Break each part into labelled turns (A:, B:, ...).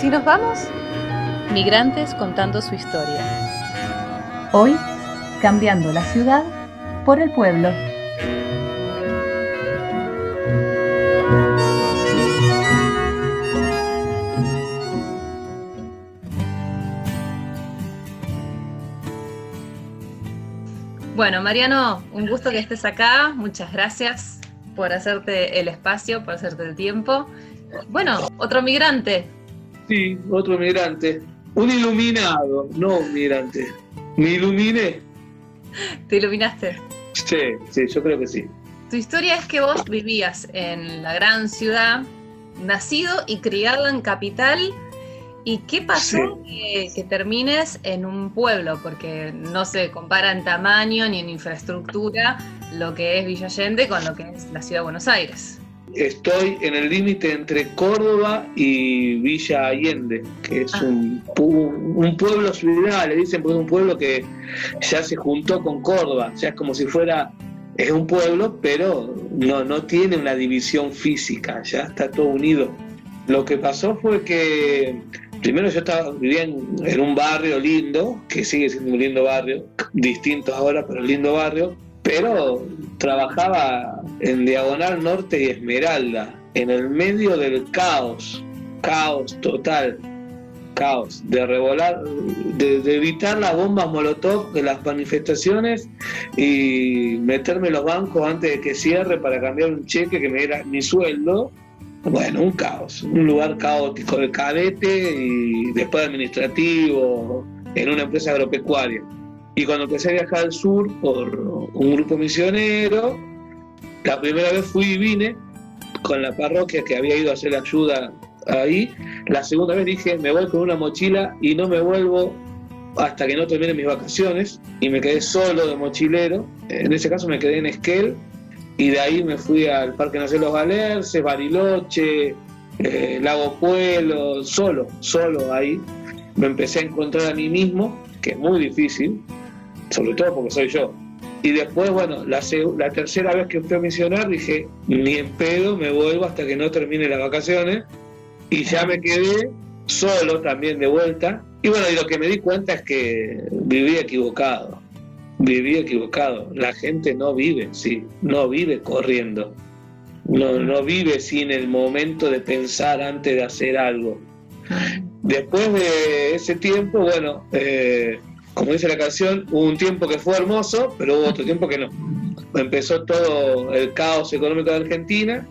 A: si nos vamos?
B: Migrantes contando su historia.
C: Hoy, cambiando la ciudad por el pueblo.
A: Bueno, Mariano, un gusto que estés acá. Muchas gracias por hacerte el espacio, por hacerte el tiempo. Bueno, otro migrante.
D: Sí, otro migrante. Un iluminado, no un migrante. ¿Me iluminé?
A: ¿Te iluminaste?
D: Sí, sí, yo creo que sí.
A: Tu historia es que vos vivías en la gran ciudad, nacido y criado en capital. ¿Y qué pasó que, que, termines en un pueblo? Porque no se compara en tamaño ni en infraestructura lo que es Villa Allende con lo que es la ciudad de Buenos Aires
D: estoy en el límite entre Córdoba y Villa Allende, que es un, un, pueblo ciudad, le dicen, porque es un pueblo que ya se juntó con Córdoba, ya es como si fuera, es un pueblo, pero no, no tiene una división física, ya está todo unido. Lo que pasó fue que primero yo estaba, vivía en un barrio lindo, que sigue siendo un lindo barrio, distinto ahora, pero lindo barrio, pero trabajaba en Diagonal Norte y Esmeralda, en el medio del caos, caos total, caos, de revolar, de, evitar las bombas molotov de las manifestaciones y meterme los bancos antes de que cierre para cambiar un cheque que me diera mi sueldo. Bueno, un caos, un lugar caótico de cadete y después administrativo en una empresa agropecuaria. Y cuando empecé a viajar al sur por un grupo misionero, la primera vez fui y vine con la parroquia que había ido a hacer ayuda ahí. La segunda vez dije, me voy con una mochila y no me vuelvo hasta que no termine mis vacaciones. Y me quedé solo de mochilero. En ese caso me quedé en Esquel. Y de ahí me fui al Parque Nacional Los Galerces, Bariloche, eh, Lago Pueblo, solo, solo ahí. Me empecé a encontrar a mí mismo, que es muy difícil, sobre todo porque soy yo. Y después, bueno, la, la tercera vez que fui a misionar dije, ni en pedo me vuelvo hasta que no termine las vacaciones. Y ya me quedé solo también de vuelta. Y bueno, y lo que me di cuenta es que viví equivocado. Viví equivocado. La gente no vive, sí, no vive corriendo. No, no vive sin el momento de pensar antes de hacer algo. Después de ese tiempo, bueno, eh, como dice la canción, hubo un tiempo que fue hermoso, pero hubo otro tiempo que no. Empezó todo el caos económico de Argentina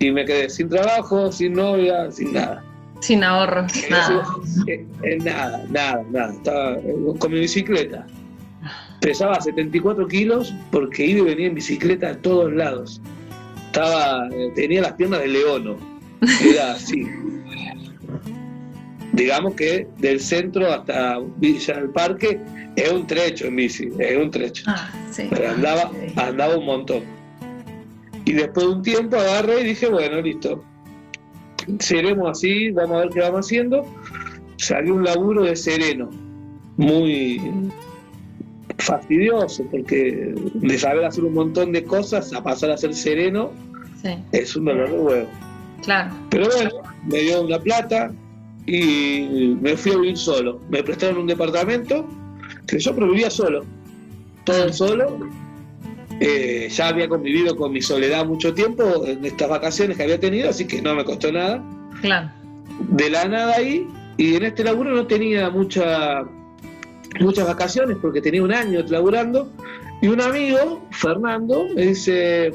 D: y me quedé sin trabajo, sin novia, sin nada.
A: Sin ahorro, nada.
D: Eh, eh, nada, nada, nada. Estaba eh, con mi bicicleta. Pesaba 74 kilos porque iba y venía en bicicleta a todos lados. Estaba, tenía las piernas de leono. Era así digamos que del centro hasta Villa del Parque es un trecho en bici, es un trecho. Ah, Pero andaba, andaba un montón. Y después de un tiempo agarré y dije, bueno, listo, seremos así, vamos a ver qué vamos haciendo. Salió un laburo de sereno, muy fastidioso, porque de saber hacer un montón de cosas a pasar a ser sereno es un dolor de huevo.
A: Claro.
D: Pero bueno, me dio una plata, y me fui a vivir solo. Me prestaron un departamento que yo pero vivía solo, todo ah. solo. Eh, ya había convivido con mi soledad mucho tiempo en estas vacaciones que había tenido, así que no me costó nada.
A: Claro.
D: De la nada ahí, y en este laburo no tenía mucha, muchas vacaciones porque tenía un año laburando. Y un amigo, Fernando, me dice,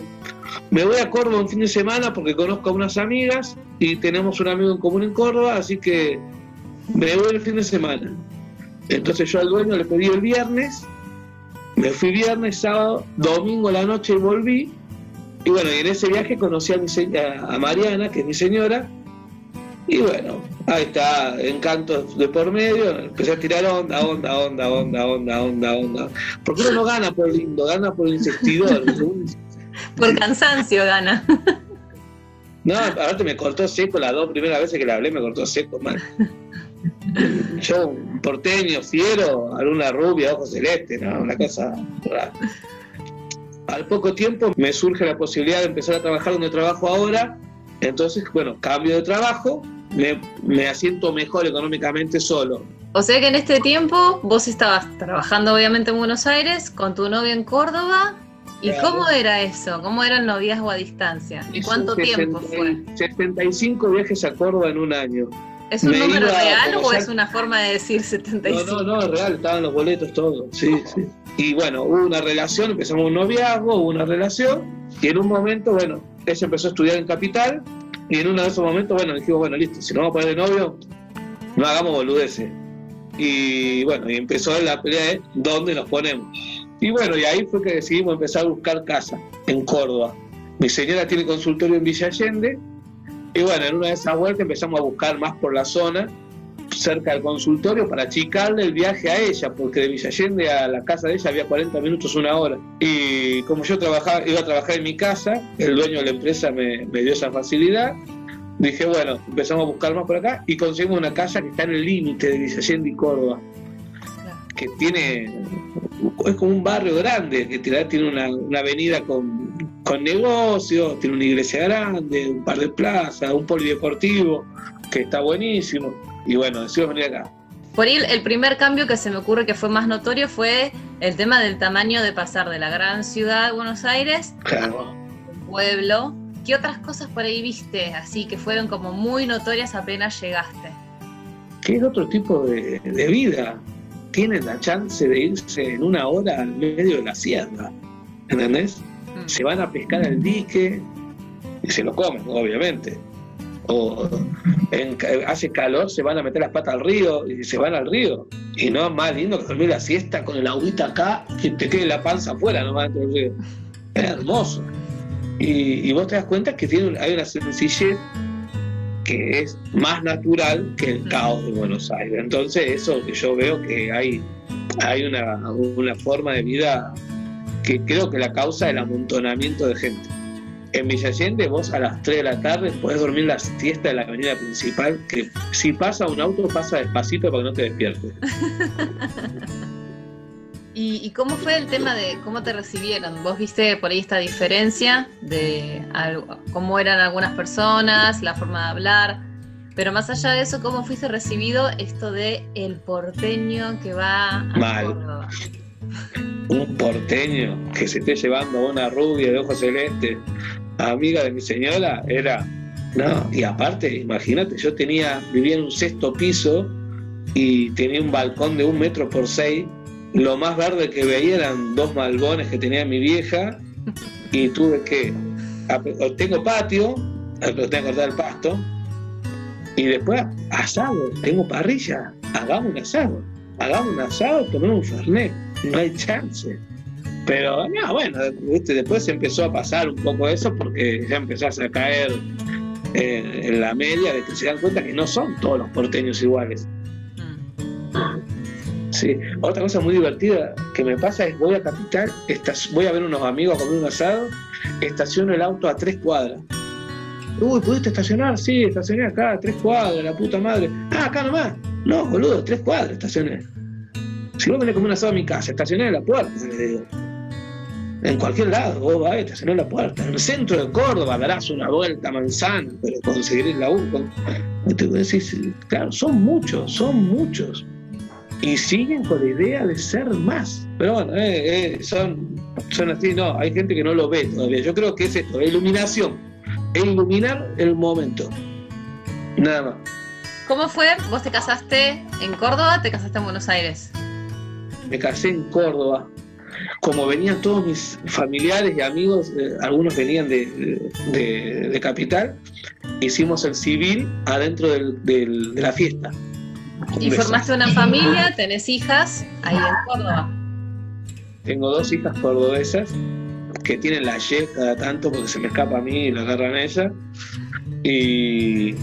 D: me voy a Córdoba un fin de semana porque conozco a unas amigas y tenemos un amigo en común en Córdoba, así que me voy el fin de semana. Entonces yo al dueño le pedí el viernes, me fui viernes, sábado, domingo la noche y volví. Y bueno, en ese viaje conocí a Mariana, que es mi señora, y bueno, ahí está, encantos de por medio, empecé a tirar onda, onda, onda, onda, onda, onda, onda. Porque uno no gana por lindo, gana por el insectidor.
A: Por cansancio gana.
D: No, aparte me cortó seco las dos primeras veces que le hablé, me cortó seco, mal. Yo, un porteño, fiero, alguna rubia, ojos celeste, ¿no? Una cosa Al poco tiempo me surge la posibilidad de empezar a trabajar donde trabajo ahora. Entonces, bueno, cambio de trabajo me, asiento mejor económicamente solo.
A: O sea que en este tiempo vos estabas trabajando obviamente en Buenos Aires, con tu novia en Córdoba. ¿Y cómo era eso? ¿Cómo era el noviazgo a distancia? ¿Y cuánto tiempo fue?
D: 75 viajes a Córdoba en un año.
A: ¿Es un número real o es una forma de decir 75?
D: No, no, no, es real, estaban los boletos todos, sí, sí. Y bueno, hubo una relación, empezamos un noviazgo, hubo una relación, y en un momento, bueno, ella empezó a estudiar en Capital, y en uno de esos momentos, bueno, dijimos, bueno, listo, si nos vamos a poner de novio, no hagamos boludeces. Y bueno, y empezó la pelea de dónde nos ponemos. Y bueno, y ahí fue que decidimos empezar a buscar casa en Córdoba. Mi señora tiene consultorio en Villa Allende, y bueno, en una de esas vueltas empezamos a buscar más por la zona, cerca del consultorio, para achicarle el viaje a ella, porque de Villa Allende a la casa de ella había 40 minutos, una hora. Y como yo trabajaba, iba a trabajar en mi casa, el dueño de la empresa me, dio esa facilidad. Dije, bueno, empezamos a buscar más por acá y conseguimos una casa que está en el límite de Villa Allende y Córdoba, que tiene, es como un barrio grande, que tiene una, una avenida con con negocios, tiene una iglesia grande, un par de plazas, un polideportivo, que está buenísimo. Y bueno, decidimos venir acá.
A: Por ahí el primer cambio que se me ocurre que fue más notorio fue el tema del tamaño de pasar de la gran ciudad de Buenos Aires
D: claro.
A: a pueblo. ¿Qué otras cosas por ahí viste así que fueron como muy notorias apenas llegaste?
D: Que es otro tipo de, de vida. Tienen la chance de irse en una hora al medio de la sierra. ¿Entendés? Mm. se van a pescar al dique y se lo comen, obviamente. O hace calor, se van a meter las patas al río y se van al río. Y no es más lindo que dormir la siesta con el agüita acá y te quede la panza afuera nomás dentro del río. Es hermoso. Y, vos te das cuenta que tiene, hay una sencillez que es más natural que el caos de Buenos Aires. Entonces, eso que yo veo que hay, hay una, una forma de vida que creo que la causa el amontonamiento de gente. En Villa Allende vos a las 3 de la tarde podés dormir la siesta de la avenida principal, que si pasa un auto pasa despacito para que no te despiertes.
A: ¿Y, cómo fue el tema de cómo te recibieron? ¿Vos viste por ahí esta diferencia de cómo eran algunas personas, la forma de hablar? Pero más allá de eso, ¿cómo fuiste recibido esto de el porteño que va a
D: Mal un porteño que se esté llevando a una rubia de ojos celestes, amiga de mi señora, era, no, y aparte, imagínate, yo tenía, vivía en un sexto piso y tenía un balcón de un metro por seis, lo más verde que veía eran dos malbones que tenía mi vieja y tuve que, tengo patio, lo tengo que cortar el pasto, y después asado, tengo parrilla, hagamos un asado, hagamos un asado, tomemos un fernet no hay chance. Pero no, bueno, después empezó a pasar un poco eso porque ya empezás a caer eh, en la media de que se dan cuenta que no son todos los porteños iguales. Sí. Otra cosa muy divertida que me pasa es voy a Capital, voy a ver unos amigos a comer un asado, estaciono el auto a tres cuadras. Uy, ¿pudiste estacionar? Sí, estacioné acá, a tres cuadras, la puta madre. Ah, acá nomás. No, boludo, tres cuadras estacioné. Si vos venís como un asado a mi casa, estacioné en la puerta, le digo. En cualquier lado, vos vas, estacioné en la puerta. En el centro de Córdoba darás una vuelta a manzana, pero conseguirás la U. Y te decís, claro, son muchos, son muchos. Y siguen con la idea de ser más. Pero bueno, eh, eh, son, son así, no, hay gente que no lo ve todavía. Yo creo que es esto, iluminación. iluminar el momento. Nada más.
A: ¿Cómo fue? ¿Vos te casaste en Córdoba te casaste en Buenos Aires?
D: me casé en Córdoba. Como venían todos mis familiares y amigos, eh, algunos venían de, Capital, hicimos el civil adentro de la fiesta.
A: ¿Y formaste una familia? ¿Tenés hijas ahí en Córdoba?
D: Tengo dos hijas cordobesas que tienen la Y cada tanto porque se me escapa a mí y la agarran a ella. Y,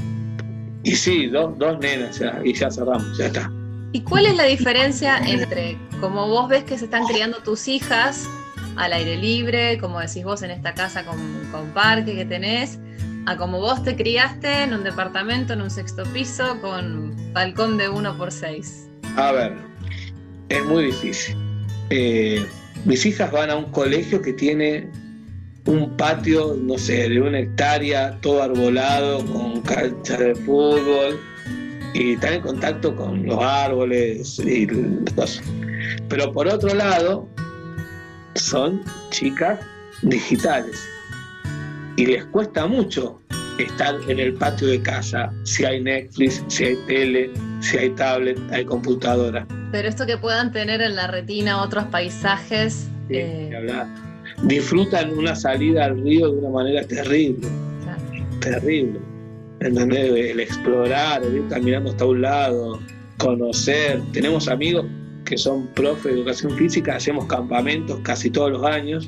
D: y sí, dos, dos nenas y ya cerramos, ya está.
A: ¿Y cuál es la diferencia entre como vos ves que se están criando tus hijas al aire libre, como decís vos en esta casa con, parque que tenés, a como vos te criaste en un departamento, en un sexto piso, con balcón de uno por seis?
D: A ver, es muy difícil. Eh, mis hijas van a un colegio que tiene un patio, no sé, de una hectárea, todo arbolado, con canchas de fútbol, y estar en contacto con los árboles y cosas. Pero por otro lado, son chicas digitales y les cuesta mucho estar en el patio de casa, si hay Netflix, si hay tele, si hay tablet, hay computadora.
A: Pero esto que puedan tener en la retina otros paisajes...
D: Eh, Disfrutan una salida al río de una manera terrible, terrible. El explorar, el ir caminando hasta un lado, conocer. Tenemos amigos que son profes de educación física, hacemos campamentos casi todos los años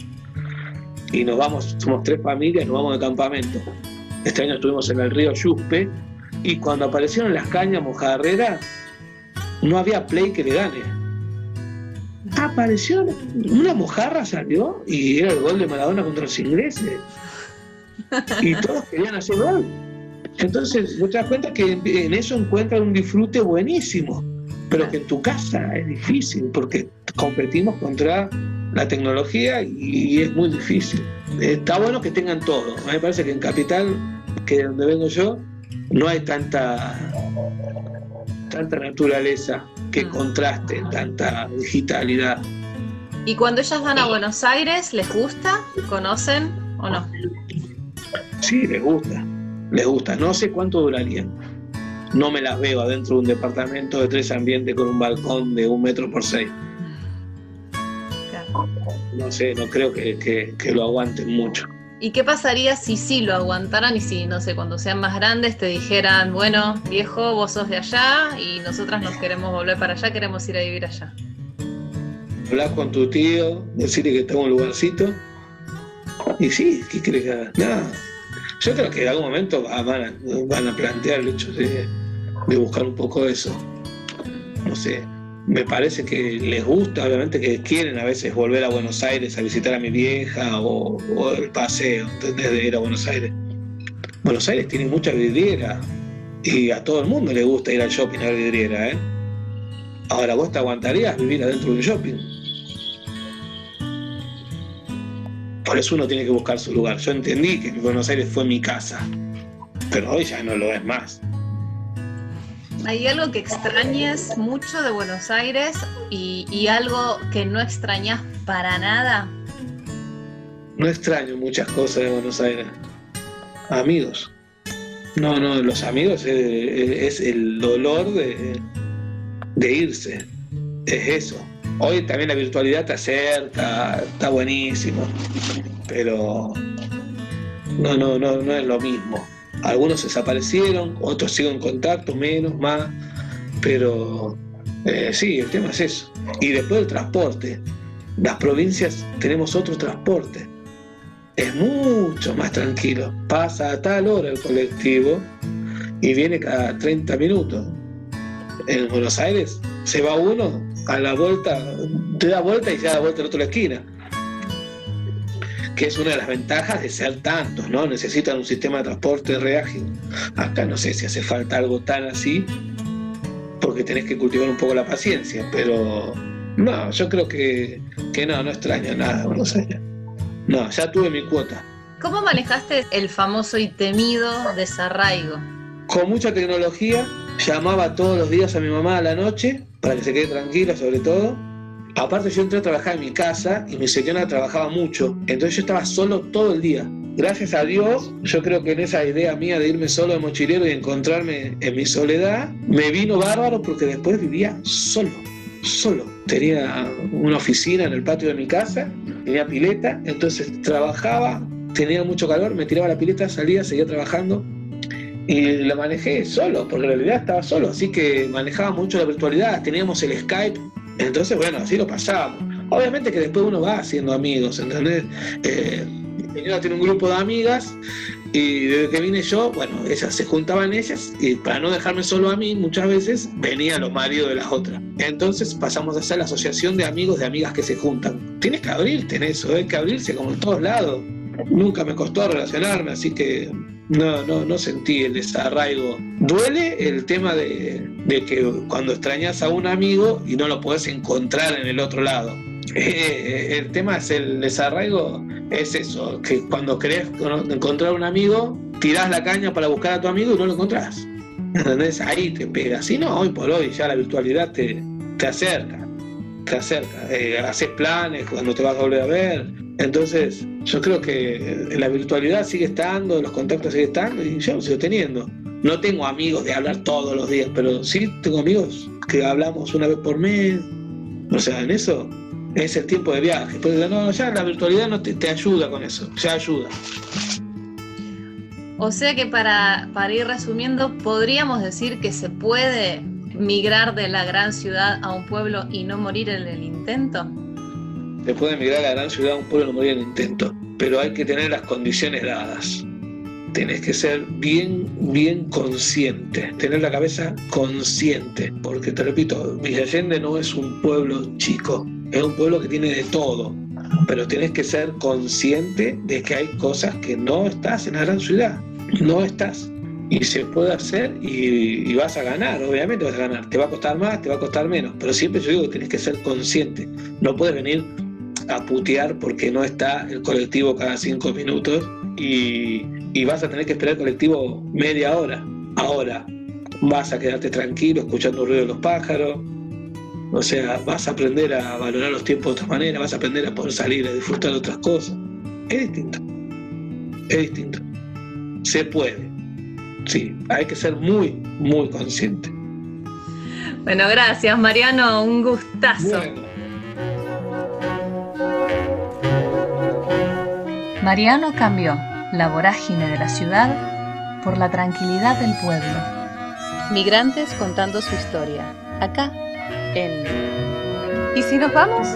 D: y nos vamos, somos tres familias, nos vamos de campamento. Este año estuvimos en el río Yuspe y cuando aparecieron las cañas mojarreras, no había play que le gane. Apareció una mojarra, salió y era el gol de Maradona contra los ingleses. Y todos querían hacer gol. Entonces, vos te das cuenta que en eso encuentran un disfrute buenísimo, pero que en tu casa es difícil porque competimos contra la tecnología y es muy difícil. Está bueno que tengan todo. A mí me parece que en Capital, que es donde vengo yo, no hay tanta, tanta naturaleza que mm. contraste, tanta digitalidad.
A: ¿Y cuando ellas van a Buenos Aires, les gusta? ¿Conocen o no?
D: Sí, les gusta, les gusta. No sé cuánto durarían. No me las veo adentro de un departamento de tres ambientes con un balcón de un metro por seis no sé, no creo que, lo aguanten mucho.
A: ¿Y qué pasaría si sí lo aguantaran y si, no sé, cuando sean más grandes te dijeran, bueno, viejo, vos sos de allá y nosotras nos queremos volver para allá, queremos ir a vivir allá?
D: Hablar con tu tío, decirle que tengo un lugarcito. Y sí, ¿qué crees que Nada. Yo creo que en algún momento van a, plantear el hecho de, de buscar un poco eso. No sé, me parece que les gusta, obviamente que quieren a veces volver a Buenos Aires a visitar a mi vieja o, el paseo, ¿entendés? De ir a Buenos Aires. Buenos Aires tiene mucha vidriera y a todo el mundo le gusta ir al shopping a ver vidriera, ¿eh? Ahora, ¿vos te aguantarías vivir adentro de un shopping? Por eso uno tiene que buscar su lugar. Yo entendí que Buenos Aires fue mi casa, pero hoy ya no lo es más.
A: ¿Hay algo que extrañes mucho de Buenos Aires y, algo que no extrañas para nada?
D: No extraño muchas cosas de Buenos Aires. Amigos. No, no, los amigos es, el dolor de, de, irse. Es eso. Hoy también la virtualidad te acerca, está buenísimo. Pero no, no, no, no es lo mismo. Algunos desaparecieron, otros siguen en contacto, menos, más, pero eh, sí, el tema es eso. Y después el transporte. Las provincias tenemos otro transporte. Es mucho más tranquilo. Pasa a tal hora el colectivo y viene cada 30 minutos. En Buenos Aires se va uno a la vuelta, te da vuelta y se da vuelta la otra esquina que es una de las ventajas de ser tantos, ¿no? Necesitan un sistema de transporte reágil. Acá no sé si hace falta algo tan así, porque tenés que cultivar un poco la paciencia, pero no, yo creo que, que no, no extraño nada Buenos Aires. No, ya tuve mi cuota.
A: ¿Cómo manejaste el famoso y temido desarraigo?
D: Con mucha tecnología, llamaba todos los días a mi mamá a la noche, para que se quede tranquila sobre todo, Aparte yo entré a trabajar en mi casa y mi señora trabajaba mucho, entonces yo estaba solo todo el día. Gracias a Dios, yo creo que en esa idea mía de irme solo de mochilero y encontrarme en mi soledad, me vino bárbaro porque después vivía solo, solo. Tenía una oficina en el patio de mi casa, tenía pileta, entonces trabajaba, tenía mucho calor, me tiraba la pileta, salía, seguía trabajando y la manejé solo, porque en realidad estaba solo, así que manejaba mucho la virtualidad, teníamos el Skype entonces, bueno, así lo pasábamos. Obviamente que después uno va haciendo amigos, ¿entendés? Eh, mi señora tiene un grupo de amigas y desde que vine yo, bueno, ellas se juntaban ellas y para no dejarme solo a mí, muchas veces venían los maridos de las otras. Entonces pasamos a ser la asociación de amigos de amigas que se juntan. Tienes que abrirte en eso, hay que abrirse como en todos lados. Nunca me costó relacionarme, así que no, no, no sentí el desarraigo. Duele el tema de, que cuando extrañas a un amigo y no lo puedes encontrar en el otro lado. Eh, el tema es el desarraigo, es eso, que cuando querés encontrar un amigo, tirás la caña para buscar a tu amigo y no lo encontrás. ¿Entendés? Ahí te pega. Si no, hoy por hoy ya la virtualidad te, te acerca, te acerca. Eh, haces planes cuando te vas a volver a ver. Entonces, yo creo que la virtualidad sigue estando, los contactos siguen estando y yo sigo teniendo. No tengo amigos de hablar todos los días, pero sí tengo amigos que hablamos una vez por mes. O sea, en eso es el tiempo de viaje. Pues no, ya la virtualidad no te, ayuda con eso, ya ayuda.
A: O sea que para, para ir resumiendo, podríamos decir que se puede migrar de la gran ciudad a un pueblo y no morir en el intento.
D: Se puede migrar a la gran ciudad un pueblo y no morir en intento, pero hay que tener las condiciones dadas. Tienes que ser bien, bien consciente, tener la cabeza consciente, porque te repito, Villa Allende no es un pueblo chico, es un pueblo que tiene de todo, pero tienes que ser consciente de que hay cosas que no estás en la gran ciudad, no estás. Y se puede hacer y, vas a ganar, obviamente vas a ganar. Te va a costar más, te va a costar menos, pero siempre yo digo que tienes que ser consciente. No puedes venir a putear porque no está el colectivo cada cinco minutos y, y vas a tener que esperar el colectivo media hora. Ahora, vas a quedarte tranquilo escuchando el ruido de los pájaros, o sea, vas a aprender a valorar los tiempos de otra manera, vas a aprender a poder salir, a disfrutar de otras cosas. Es distinto. Es distinto. Se puede. Sí, hay que ser muy, muy consciente.
A: Bueno, gracias Mariano, un gustazo.
C: Mariano cambió la vorágine de la ciudad por la tranquilidad del pueblo.
B: Migrantes contando su historia. Acá ¿Y si nos vamos?